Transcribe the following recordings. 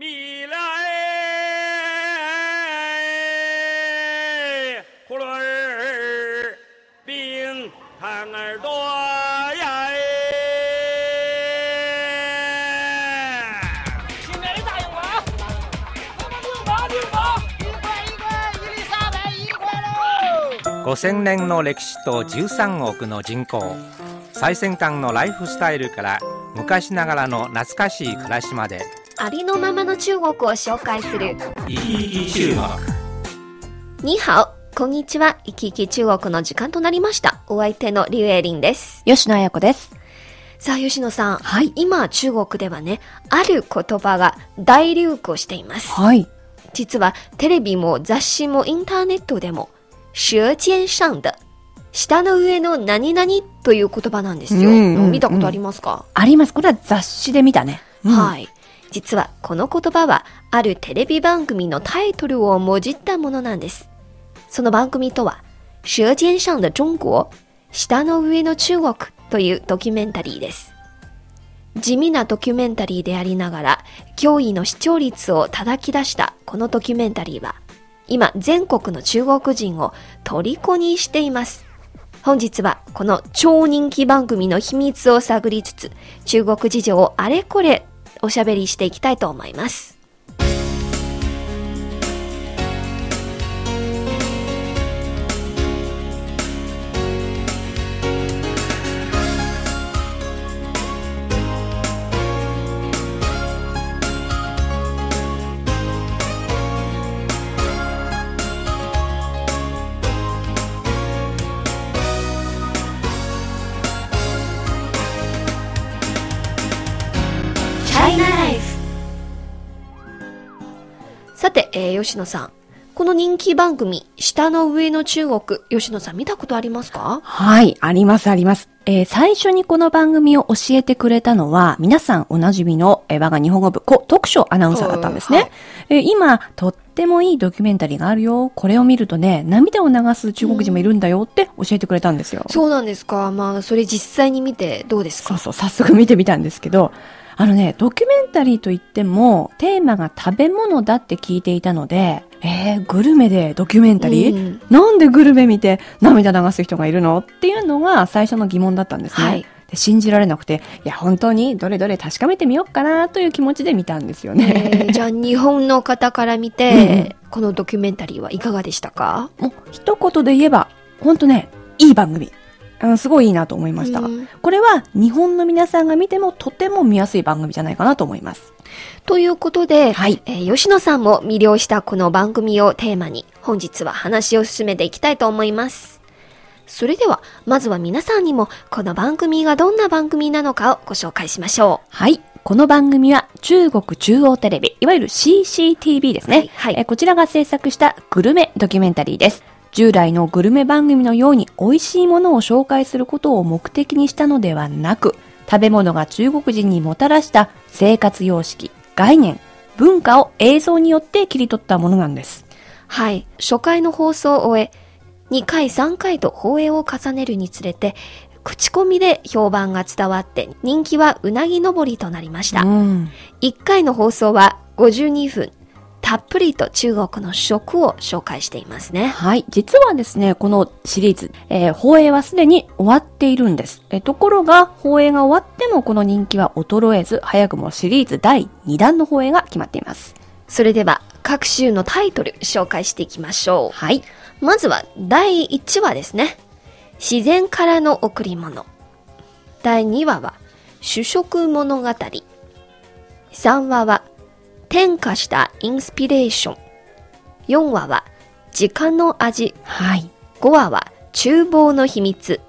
米来，葫芦儿，冰糖儿多呀！新来的大洋娃，我们六毛六毛，一块一块，伊丽莎白一块喽。5000年の歴史と13億の人口最先端のライフスタイルから昔ながらの懐かしい暮らしまでありのままの中国を紹介する。生き生き中国にハオ、こんにちは。生き生き中国の時間となりました。お相手のリュウエリンです。吉野彩子です。さあ、吉野さん。はい今、中国ではね、ある言葉が大流行しています。はい。実は、テレビも雑誌もインターネットでも、舌尖上的、下の上の何々という言葉なんですよ。うんうんうん見たことありますか、あります。これは雑誌で見たね。い。はい。実はこの言葉はあるテレビ番組のタイトルをもじったものなんです。その番組とは、舌尖上的中国、下の上の中国というドキュメンタリーです。地味なドキュメンタリーでありながら、驚異の視聴率を叩き出したこのドキュメンタリーは、今全国の中国人を虜にしています。本日はこの超人気番組の秘密を探りつつ、中国事情をあれこれおしゃべりしていきたいと思います。えー吉野さん。この人気番組、下の上の中国、吉野さん見たことありますか？はい。あります、あります。えー最初にこの番組を教えてくれたのは、皆さんおなじみの、えー我が日本語部、こ特書アナウンサーだったんですね。はいえー今、とってもいいドキュメンタリーがあるよ。これを見るとね、涙を流す中国人もいるんだよって教えてくれたんですよ。そうなんですかまあ、それ実際に見てどうですか？そうそう、早速見てみたんですけど、あのね、ドキュメンタリーといっても、テーマが食べ物だって聞いていたので、えー、グルメでドキュメンタリー、うんなんでグルメ見て涙流す人がいるの？っていうのが最初の疑問だったんですね。はいで信じられなくて、いや、本当にどれどれ確かめてみようかなという気持ちで見たんですよね。えー じゃあ、日本の方から見て、このドキュメンタリーはいかがでしたか？もう一言で言えば、本当ね、いい番組。うんすごいいいなと思いました。うんこれは日本の皆さんが見てもとても見やすい番組じゃないかなと思います。ということで、はいえー吉野さんも魅了したこの番組をテーマに、本日は話を進めていきたいと思います。それでは、まずは皆さんにも、この番組がどんな番組なのかをご紹介しましょはい。この番組は中国中央テレビ、いわゆる CCTV ですね。はいはいえこちらが制作したグルメドキュメンタリーです。従来のグルメ番組のように美味しいものを紹介することを目的にしたのではなく、食べ物が中国人にもたらした生活様式、概念、文化を映像によって切り取ったものなんです。う。はい。初回の放送を終え、2回3回と放映を重ねるにつれて、口コミで評判が伝わって人気はうなぎ登りとなりました。うん。1回の放送は52分、たっぷりと中国の食を紹介していますね。はい。実はですね、このシリーズ、えー放映はすでに終わっているんです。えーところが、放映が終わってもこの人気は衰えず、早くもシリーズ第2弾の放映が決まっています。それでは各週のタイトル紹介していきましょはい。う。まずは第1話ですね。自然からの贈り物。第2話は主食物語。3話は転化したインスピレーション。4話は時間の味。はい。5話は厨房の秘密。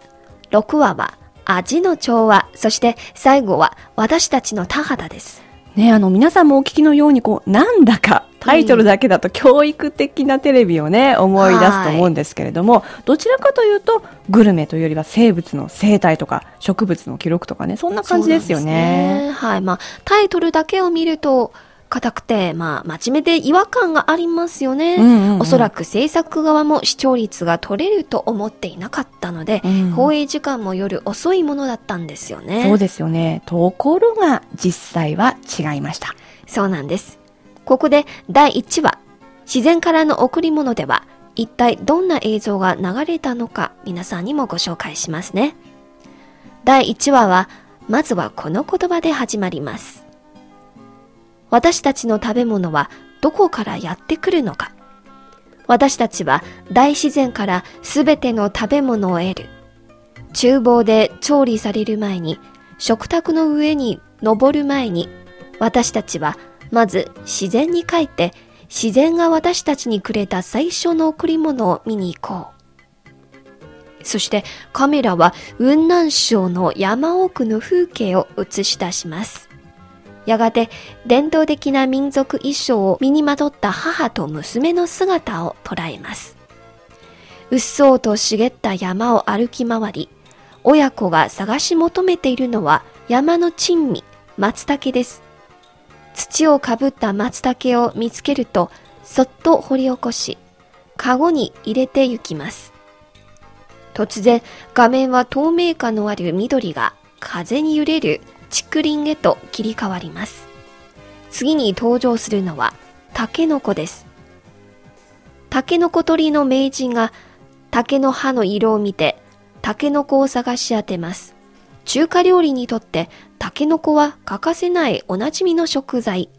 6話は味の調和。そして最後は私たちの田畑です。ね、あの、皆さんもお聞きのように、こう、なんだか、タイトルだけだと教育的なテレビをね、思い出すと思うんですけれども、どちらかというと、グルメというよりは生物の生態とか、植物の記録とかね、そんな感じですよね。なんですはい。まあ、タイトルだけを見ると、硬くて、まあ、真面目で違和感がありますよね。うんうんうんおそらく制作側も視聴率が取れると思っていなかったので、うん放映時間も夜遅いものだったんですよね。そうですよね。ところが、実際は違いました。そうなんです。ここで第1話、自然からの贈り物では、一体どんな映像が流れたのか皆さんにもご紹介しますね。第1話は、まずはこの言葉で始まります。私たちの食べ物はどこからやってくるのか。私たちは大自然からすべての食べ物を得る。厨房で調理される前に、食卓の上に登る前に、私たちはまず自然に帰って、自然が私たちにくれた最初の贈り物を見に行こう。そしてカメラは雲南省の山奥の風景を映し出します。やがて伝統的な民族衣装を身にまとった母と娘の姿を捉えます。うっそうと茂った山を歩き回り、親子が探し求めているのは山の珍味、松茸です。土をかぶった松茸を見つけると、そっと掘り起こし、カゴに入れて行きます。突然、画面は透明感のある緑が風に揺れる竹林へと切り替わります。次に登場するのは、タケノコです。タケノコ取りの名人が竹の葉の色を見て、タケノコを探し当てます。中華料理にとってタケノコは欠かせないおなじみの食材。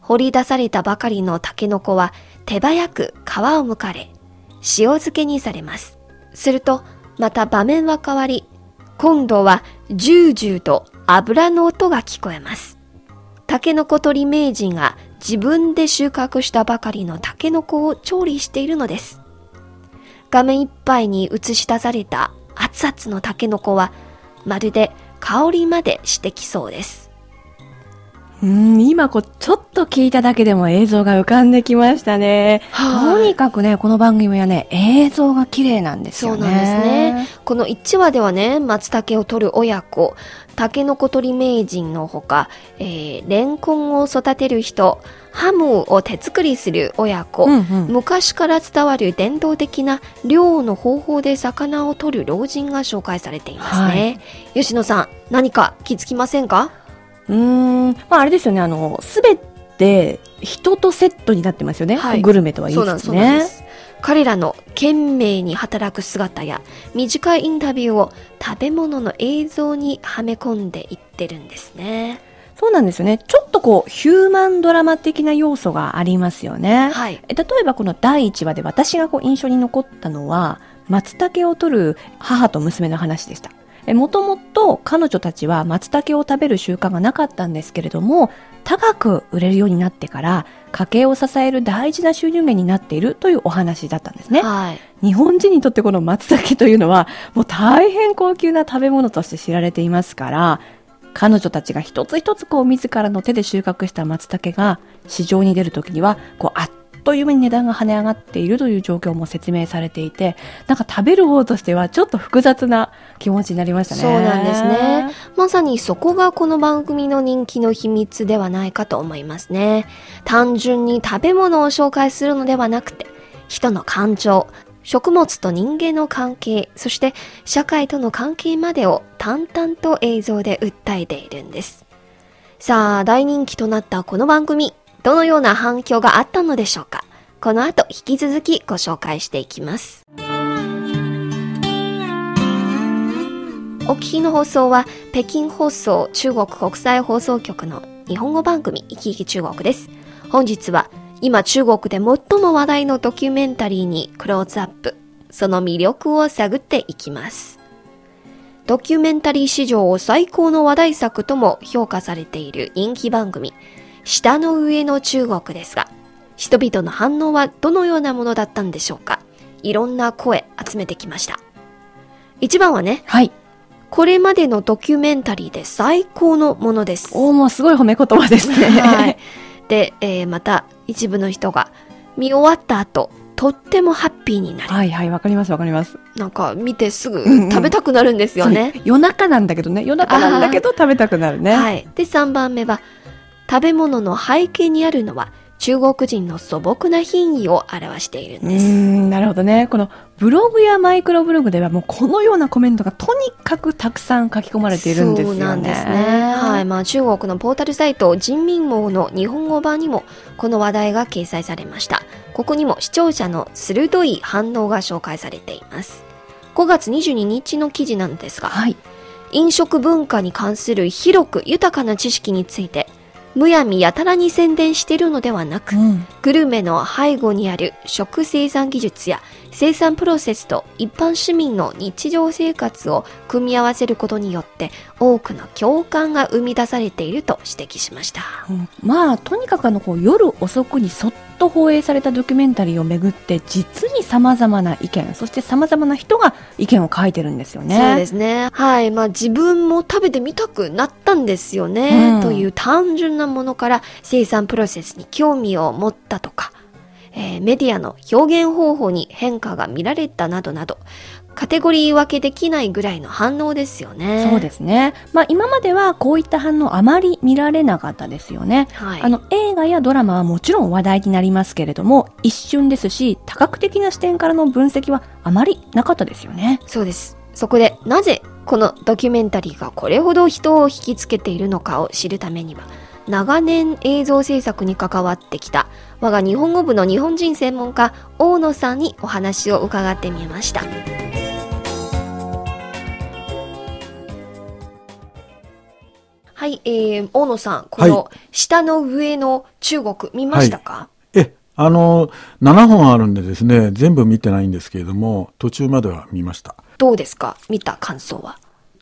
掘り出されたばかりのタケノコは手早く皮を剥かれ、塩漬けにされます。すると、また場面は変わり、今度はジュージューと油の音が聞こえます。タケノコ取り名人が自分で収穫したばかりのタケノコを調理しているのです。画面いっぱいに映し出された熱々のタケノコは、まるで香りまでしてきそうです。うん、今こう、ちょっと聞いただけでも映像が浮かんできましたね。はいとにかくね、この番組はね、映像が綺麗なんですよね。そうなんですね。この1話ではね、松茸を取る親子、タケノコ取り名人のほか、えー、レンコンを育てる人、ハムを手作りする親子、うんうん昔から伝わる伝統的な漁の方法で魚を取る老人が紹介されていますね。吉野さん、何か気づきませんか？うーん、まああれですよね、あの、すべて人とセットになってますよね。はいグルメとは言いつつね。す。彼らの懸命に働く姿や短いインタビューを食べ物の映像にはめ込んでいってるんですね。そうなんですよね。ちょっとこう、ヒューマンドラマ的な要素がありますよね。はい。え例えばこの第1話で私がこう印象に残ったのは、松茸を取る母と娘の話でした。もともと彼女たちは松茸を食べる習慣がなかったんですけれども、高く売れるようになってから、家計を支える大事な収入源になっているというお話だったんですね。はい。日本人にとってこの松茸というのは、もう大変高級な食べ物として知られていますから、彼女たちが一つ一つこう自らの手で収穫した松茸が市場に出るときには、こうあっという間に値段が跳ね上がっているという状況も説明されていて、なんか食べる方としてはちょっと複雑な気持ちになりましたね。そうなんですね。まさにそこがこの番組の人気の秘密ではないかと思いますね。単純に食べ物を紹介するのではなくて、人の感情、食物と人間の関係、そして社会との関係までを淡々と映像で訴えているんです。さあ、大人気となったこの番組、どのような反響があったのでしょうか？この後引き続きご紹介していきます。お聞きの放送は北京放送中国国際放送局の日本語番組生き生き中国です。本日は今中国で最も話題のドキュメンタリーにクローズアップ、その魅力を探っていきます。ドキュメンタリー史上最高の話題作とも評価されている人気番組、下の上の中国ですが、人々の反応はどのようなものだったんでしょうか？いろんな声集めてきました。一番はね、はい。これまでのドキュメンタリーで最高のものです。おーもうすごい褒め言葉ですね。はい。で、えーまた一部の人が見終わった後、とってもハッピーになる。はいはい、わかりますわかります。なんか見てすぐうんうん食べたくなるんですよね。そう夜中なんだけどね。夜中なんだけど食べたくなるね。はい。で、3番目は、食べ物の背景にあるのは、中国人の素朴な品位を表しているんです。ん、なるほどね。このブログやマイクロブログではもうこのようなコメントがとにかくたくさん書き込まれているんですよね。そうなんですね。はい。まあ中国のポータルサイト人民網の日本語版にもこの話題が掲載されました。ここにも視聴者の鋭い反応が紹介されています。5月22日の記事なんですが、はい。飲食文化に関する広く豊かな知識について、むやみやたらに宣伝しているのではなく、うん。グルメの背後にある食生産技術や生産プロセスと一般市民の日常生活を組み合わせることによって多くの共感が生み出されていると指摘しました。うんまあ、とにかくあの、こう、夜遅くにそっと放映されたドキュメンタリーをめぐって、実に様々な意見、そして様々な人が意見を書いてるんですよね。そうですね。はい。まあ自分も食べてみたくなったんですよね。うんという単純なものから生産プロセスに興味を持ったとか、えーメディアの表現方法に変化が見られたなどなど、カテゴリー分けできないぐらいの反応ですよね。そうですね。まあ、今まではこういった反応あまり見られなかったですよね。はい。あの、映画やドラマはもちろん話題になりますけれども、一瞬ですし、多角的な視点からの分析はあまりなかったですよね。そうです。そこで、なぜこのドキュメンタリーがこれほど人を引きつけているのかを知るためには、長年映像制作に関わってきた我が日本語部の日本人専門家大野さんにお話を伺ってみました。はい、えー、大野さん、この下の上の中国見ましたか、え、あの、7本あるんでですね、全部見てないんですけれども、途中までは見ました。どうですか？見た感想は？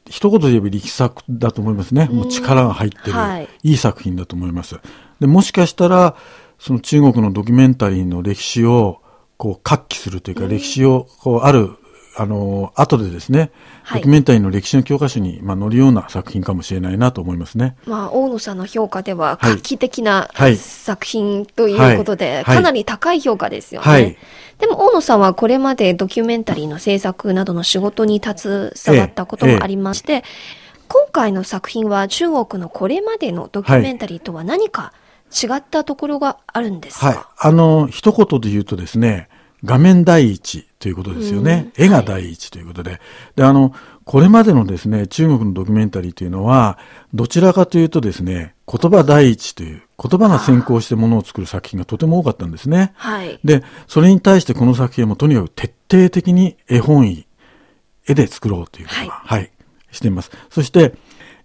一言で言えば力作だと思いますね。もう力が入ってる、はいい、い作品だと思います。で、もしかしたら、その中国のドキュメンタリーの歴史を、こう、活気するというか、歴史を、こう、ある、あの、後でですね、はい。ドキュメンタリーの歴史の教科書に、まあ、載るような作品かもしれないなと思いますね。まあ、大野さんの評価でははい画期的な、はい。作品ということで、はい。かなり高い評価ですよね。はい。でも大野さんはこれまでドキュメンタリーの制作などの仕事に携わったこともありまして、今回の作品は中国のこれまでのドキュメンタリーとは何か違ったところがあるんですか、はい。あの、一言で言うとですね、画面第一ということですよね。うん絵が第一ということで。で、あの、これまでのですね、中国のドキュメンタリーというのは、どちらかというとですね、言葉第一という、言葉が先行してものを作る作品がとても多かったんですね。はい。で、それに対してこの作品はもうとにかく徹底的に絵本位、絵で作ろうということが、はい、しています。そして、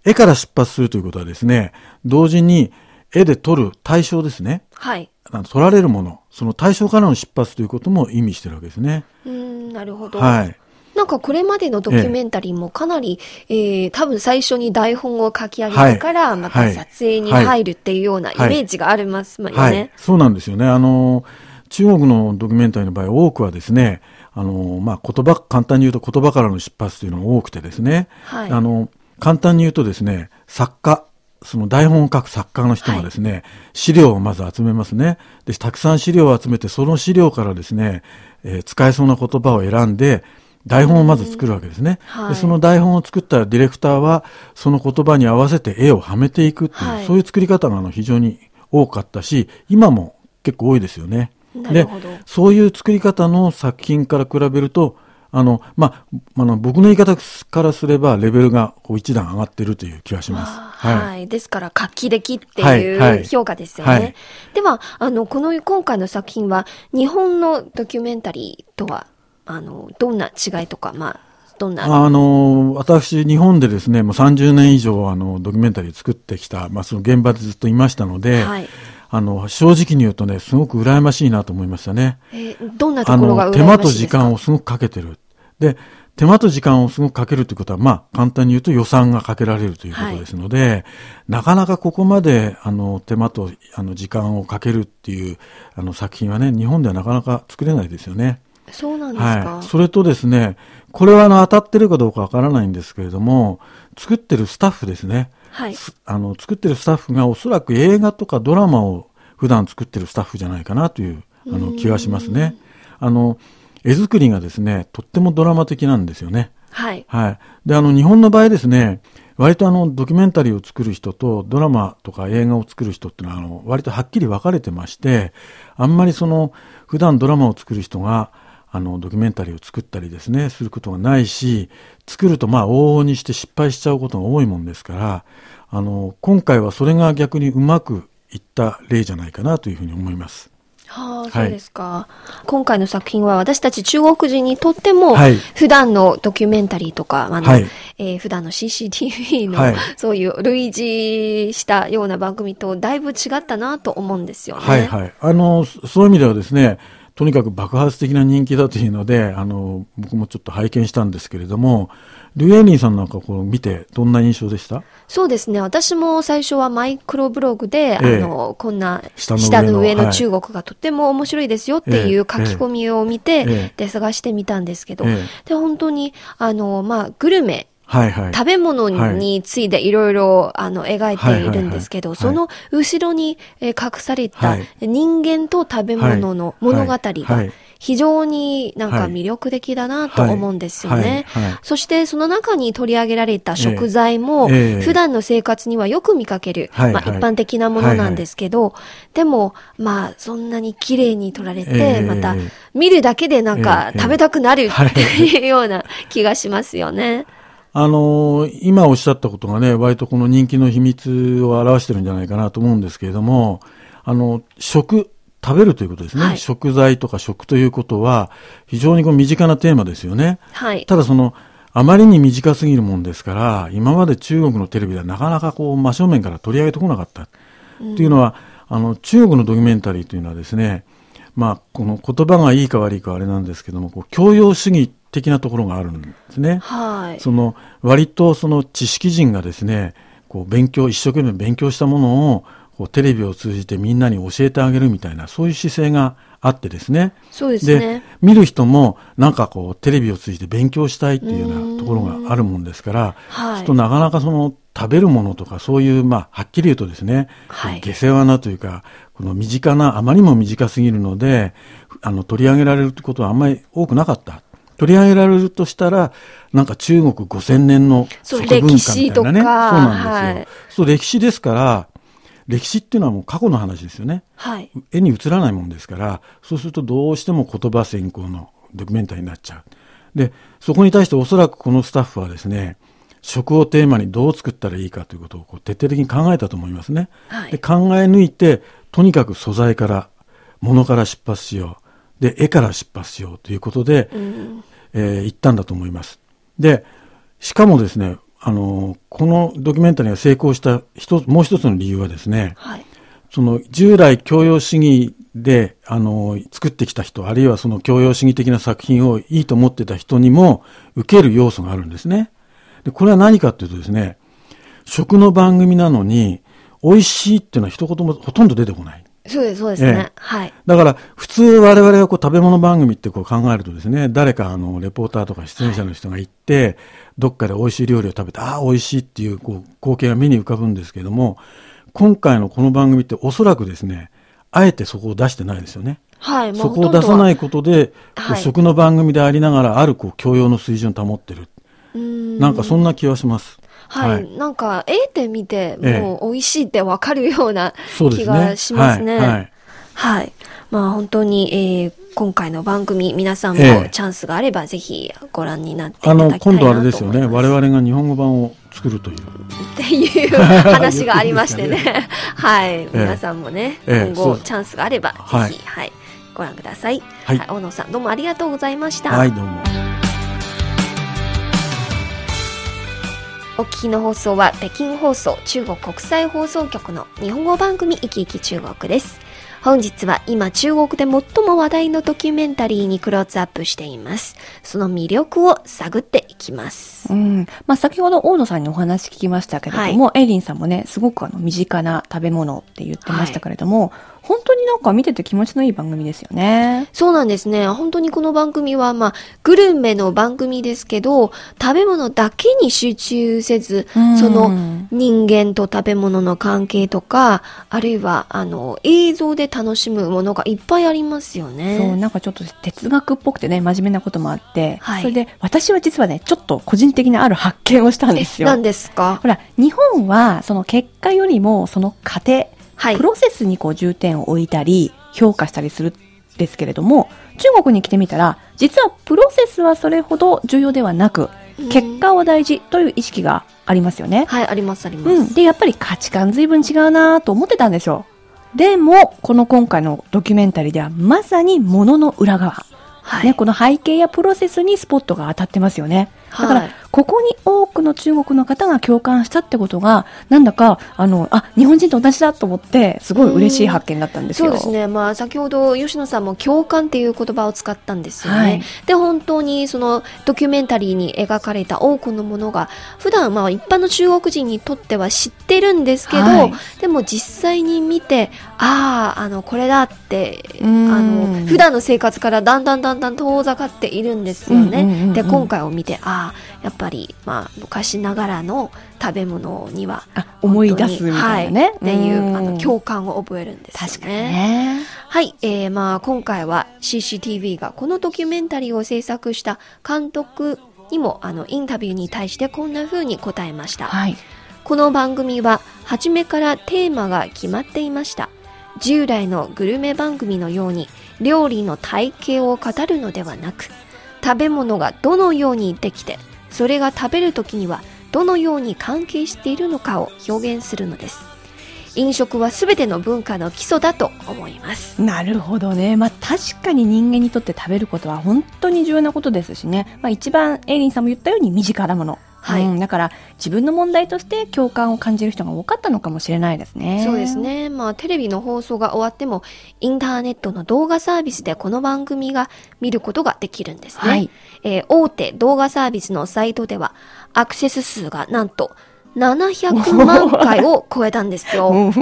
絵から出発するということはですね、同時に絵で撮る対象ですね。はい。撮られるもの、その対象からの出発ということも意味してるわけですね。うーん、なるほど。はい。なんかこれまでのドキュメンタリーもかなり、えー、多分最初に台本を書き上げてから、またはい撮影に入るっていうようなイメはいージがありますよね。はい。そうなんですよね。あの、中国のドキュメンタリーの場合、多くはですね、あの、まあ、言葉、簡単に言うと言葉からの出発というのが多くてですね、はいあの、簡単に言うとですね、作家、その台本を書く作家の人がですね、資料をまず集めますね。で、たくさん資料を集めて、その資料からですね、えー使えそうな言葉を選んで、台本をまず作るわけですね。はいでその台本を作ったディレクターは、その言葉に合わせて絵をはめていくっていう、はいそういう作り方があの非常に多かったし、今も結構多いですよね。でなるほど、そういう作り方の作品から比べると、あの、まあ、あの、僕の言い方からすれば、レベルが一段上がってるという気がします。はい、ですから、画期的ってはい。はい。いう評価ですよね。はいでは、あの、この今回の作品は、日本のドキュメンタリーとは、あの、どんな違いとか、まあ、どんな、あの、私、日本でですね、もう30年以上、あの、ドキュメンタリー作ってきた、まあ、その現場でずっといましたので、はいあの、正直に言うとね、すごく羨ましいなと思いましたね。えーどんなとあころがの、羨ましいですか？手間と時間をすごくかけてる。で、手間と時間をすごくかけるということは、まあ、簡単に言うと予算がかけられるということですので、なかなかここまで、あの、手間と、あの、時間をかけるっていう、あの、作品はね、日本ではなかなか作れないですよね。そうなんですか、はい。それとですね、これはあの、当たってるかどうかわからないんですけれども、作ってるスタッフですね。はいすあの、作ってるスタッフがおそらく映画とかドラマを普段作ってるスタッフじゃないかなという、あの、気がしますね。あの、絵作りがですね、とってもドラマ的なんですよね。はい。はい。で、あの、日本の場合ですね、割とあの、ドキュメンタリーを作る人とドラマとか映画を作る人っていうのは、あの、割とはっきり分かれてまして、あんまりその、普段ドラマを作る人が、あの、ドキュメンタリーを作ったりですね、することがないし、作るとまあ、往々にして失敗しちゃうことが多いもんですから、あの、今回はそれが逆にうまくいった例じゃないかなというふうに思います。はあ、はいそうですか。今回の作品は私たち中国人にとっても、はい普段のドキュメンタリーとか、あの、はいえー普段の CCTV の、はいそういう類似したような番組とだいぶ違ったなと思うんですよね。はいはい。あの、そそういう意味ではですね、とにかく爆発的な人気だというので、あの、僕もちょっと拝見したんですけれども、リュウエイリンさんなんかこう見てどんな印象でした？そうですね。私も最初はマイクロブログで、ええ。あの、こんな下の上の中国がとても面白いですよっていう書き込みを見て、ええ。で、探してみたんですけど、ええ。で、本当に、あの、まあ、グルメ、はいはい。食べ物についていろいろ、あの、描いているんですけど、その後ろに、えー隠されたはい。人間と食べ物の物語はが非常になんかはい魅力的だなと思うんですよね。そしてその中に取り上げられた食材も、普段の生活にはよく見かける、はいまあ、はい一般的なものなんですけど、でも、まあ、そんなに綺麗に撮られて、ええまたええ、見るだけでなんかええ食べたくなるはい。っ ていうような気がしますよね。あのー今おっしゃったことがね、割とこの人気の秘密を表してるんじゃないかなと思うんですけれども、あの、食、食べるということですね。はい食材とか食ということは、非常にこう身近なテーマですよね。はい。ただその、あまりに短すぎるもんですから、今まで中国のテレビではなかなかこう真正面から取り上げてこなかった。っていうのは、あの、中国のドキュメンタリーというのはですね、まあ、この言葉がいいか悪いかはあれなんですけども、こう教養主義的なところがあるんですね。はい。その、割とその知識人がですね、こう勉強、一生懸命勉強したものを、こうテレビを通じてみんなに教えてあげるみたいな、そういう姿勢があってですね。そうですでね。見る人もなんかこうテレビを通じて勉強したいっていうようなところがあるもんですから、はいちょっとなかなかその食べるものとかそういう、まあ、はっきり言うとですね、はい下世話なというか、この身近な、あまりにも短すぎるので、あの、取り上げられるってことはあんまり多くなかった。取り上げられるとしたら、なんか中国5000年の食文化みたいなね。そうなんですよ。はいそう、歴史ですから、歴史っていうのはもう過去の話ですよね。はい。絵に映らないもんですから、そうするとどうしても言葉先行のドキュメンタリーになっちゃう。で、そこに対しておそらくこのスタッフはですね、食をテーマにどう作ったらいいかということをこう徹底的に考えたと思いますね。はいで考え抜いて、とにかく素材から、物から出発しよう。で、絵から出発しようということで、えー行ったんだと思います。で、しかもですね、あのこのドキュメンタリーが成功した一つ、もう一つの理由はですね、はい。その従来教養主義で、あの、作ってきた人、あるいはその教養主義的な作品をいいと思ってた人にも受ける要素があるんですね。で、これは何かっていうとですね、食の番組なのに、美味しいっていうのは一言もほとんど出てこない。そうです、そうですね。ええはい。だから、普通我々がこう食べ物番組ってこう考えるとですね、誰かあの、レポーターとか出演者の人が行って、どっかで美味しい料理を食べて、ああ、美味しいっていうこう光景が目に浮かぶんですけども、今回のこの番組っておそらくですね、あえてそこを出してないですよね。はい。そこを出さないことで、はい食の番組でありながら、あるこう教養の水準を保ってる。なんかそんな気はします。はい、はいなんか、絵で見て、ええもう美味しいってわかるような気。がしますね。はいはいはい。まあ本当に、えー今回の番組、皆さんもええチャンスがあれば、ぜひご覧になっていたあの、だきたいなと今思います。度あれですよね、我々が日本語版を作るという。っていう話がありましてね。はい。皆さんもね、今後チャンスがあれば、はいぜひ、はい、ご覧ください。ははいい。大野さん、どうもありがとうございました。はい、どうも。お聞きの放送は北京放送中国国際放送局の日本語番組「いきいき中国」です。本日は今中国で最も話題のドキュメンタリーにクローズアップしています。その魅力を探っていきます。うん。まあ、先ほど大野さんにお話聞きましたけれども、エイリンさんもね、すごくあの、身近な食べ物って言ってましたけれども、本当になんか見てて気持ちのいい番組ですよね。そうなんですね。本当にこの番組は、まあ、グルメの番組ですけど、食べ物だけに集中せず、その人間と食べ物の関係とか、あるいは、あの、映像で楽しむものがいっぱいありますよね。そう、なんかちょっと哲学っぽくてね、真面目なこともあって、はいそれで私は実はね、ちょっと個人的なある発見をしたんですよ。何ですか？ほら、日本はその結果よりもその過程、はいプ。ロセスにこう重点を置いたり、評価したりするんですけれども、中国に来てみたら、実はプロセスはそれほど重要ではなく、結果は大事という意識がありますよね。はい、あります、あります。うん。で、やっぱり価値観随分違うなと思ってたんですよ。でも、この今回のドキュメンタリーでは、まさに物の裏側。はい。ね、この背景やプロセスにスポットが当たってますよね。だから、はいここに多くの中国の方が共感したってことが、なんだか、あの、あ、日本人と同じだと思って、すごい嬉しい発見だったんですよ。そうですね。まあ、先ほど吉野さんも共感っていう言葉を使ったんですよね。はいで、本当にそのドキュメンタリーに描かれた多くのものが、普段まあ一般の中国人にとっては知ってるんですけど、はいでも実際に見て、ああ、あの、これだって、あうんの、普段の生活からだんだんだんだん遠ざかっているんですよね。うんうんうんうんで、今回を見て、ああ、やっぱり、まあ、昔ながらの食べ物には、あ、思い出すみたいなね。はい、っていう、んあの、共感を覚えるんですよね。確かにね。はい、えー、まあ今回は CCTV がこのドキュメンタリーを制作した監督にもあのインタビューに対してこんな風に答えました。はい。この番組は初めからテーマが決まっていました。従来のグルメ番組のように料理の体系を語るのではなく、食べ物がどのようにできて、それが食べる時にはどのように関係しているのかを表現するのです。飲食は全ての文化の基礎だと思います。なるほどね。まあ確かに人間にとって食べることは本当に重要なことですしね。まあ一番エイリンさんも言ったように身近なもの。はいうん、だから自分の問題として共感を感じる人が多かったのかもしれないですね。そうです。ね。まあ、テレビの放送が終わっても、インターネットの動画サービスでこの番組が見ることができるんですね。はいえー大手動画サービスのサイトでは、アクセス数がなんと700万回を超えたんですよ。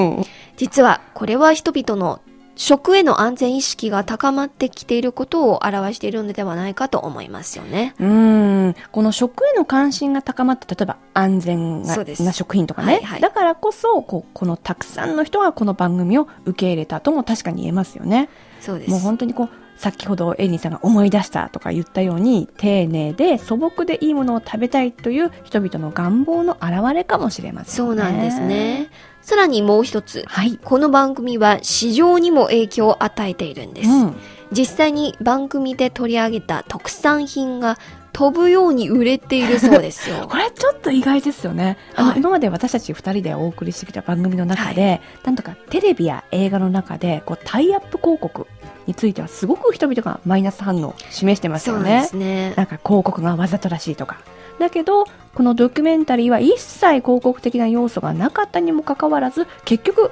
実は、これは人々の食への安全意識が高まってきていることを表しているのではないかと思いますよね。うん、この食への関心が高まって、例えば安全な食品とかね、はいはいだからこそこう、このたくさんの人がこの番組を受け入れたとも確かに言えますよね。そうです。もう本当にこう、先ほどエイリンさんが思い出したとか言ったように、丁寧で素朴でいいものを食べたいという人々の願望の表れかもしれませんね。そうなんです。ね。さらにもう一つ。はい。この番組は市場にも影響を与えているんです。うん。実際に番組で取り上げた特産品が飛ぶように売れているそうですよ。これちょっと意外ですよね。あの、はい今まで私たち二人でお送りしてきた番組の中で、なんとかテレビや映画の中で、こう、タイアップ広告についてはすごく人々がマイナス反応を示してますよねそうで。すね。なんか広告がわざとらしいとか。だけど、このドキュメンタリーは一切広告的な要素がなかったにもかかわらず、結局、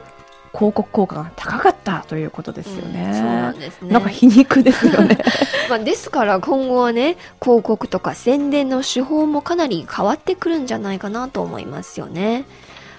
広告効果が高かったということですよね。うんそうなんですね。なんか皮肉ですよね。まあ、ですから今後はね、広告とか宣伝の手法もかなり変わってくるんじゃないかなと思いますよね。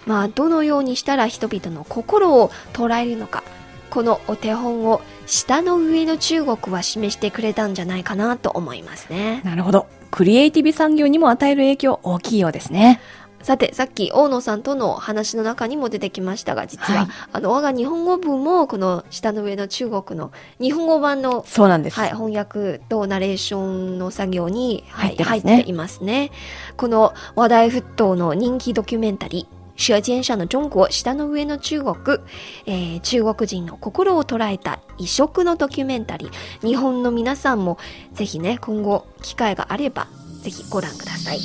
まあ、どのようにしたら人々の心を捉えるのか、このお手本を下の上の中国は示してくれたんじゃないかなと思いますね。なるほど。クリエイティブ産業にも与える影響大きいようですね。さて、さっき大野さんとの話の中にも出てきましたが、実は、はいあの、我が日本語部も、この下の上の中国の日本語版のそうなんです。はい、翻訳とナレーションの作業に、はい、入っていますね。この話題沸騰の人気ドキュメンタリー、舌尖上の中国、下の上の中国、えー中国人の心を捉えた異色のドキュメンタリー、日本の皆さんもぜひね、今後機会があれば、ぜひご覧ください。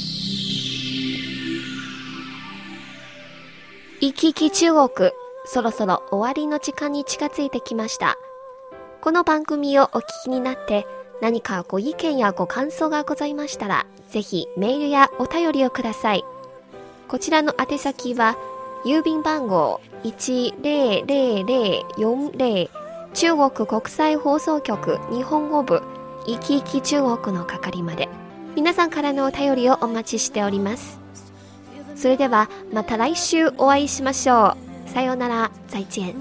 行き来中国、そろそろ終わりの時間に近づいてきました。この番組をお聞きになって何かご意見やご感想がございましたら、ぜひメールやお便りをください。こちらの宛先は、郵便番号100040中国国際放送局日本語部いきいき中国の係まで。皆さんからのお便りをお待ちしております。それではまた来週お会いしましょう。さようなら、再见。